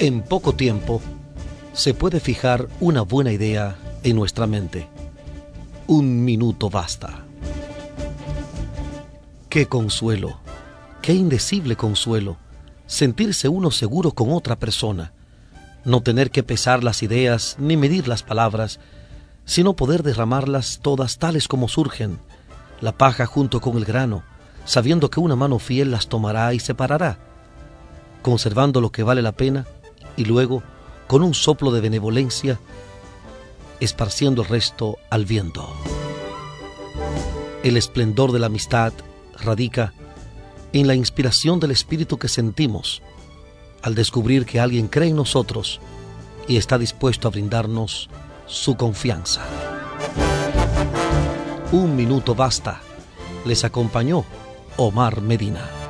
En poco tiempo se puede fijar una buena idea en nuestra mente. Un minuto basta. Qué consuelo, qué indecible consuelo, sentirse uno seguro con otra persona, no tener que pesar las ideas ni medir las palabras, sino poder derramarlas todas tales como surgen, la paja junto con el grano, sabiendo que una mano fiel las tomará y separará, conservando lo que vale la pena y luego, con un soplo de benevolencia, esparciendo el resto al viento. El esplendor de la amistad radica en la inspiración del espíritu que sentimos al descubrir que alguien cree en nosotros y está dispuesto a brindarnos su confianza. Un minuto basta. Les acompañó Omar Medina.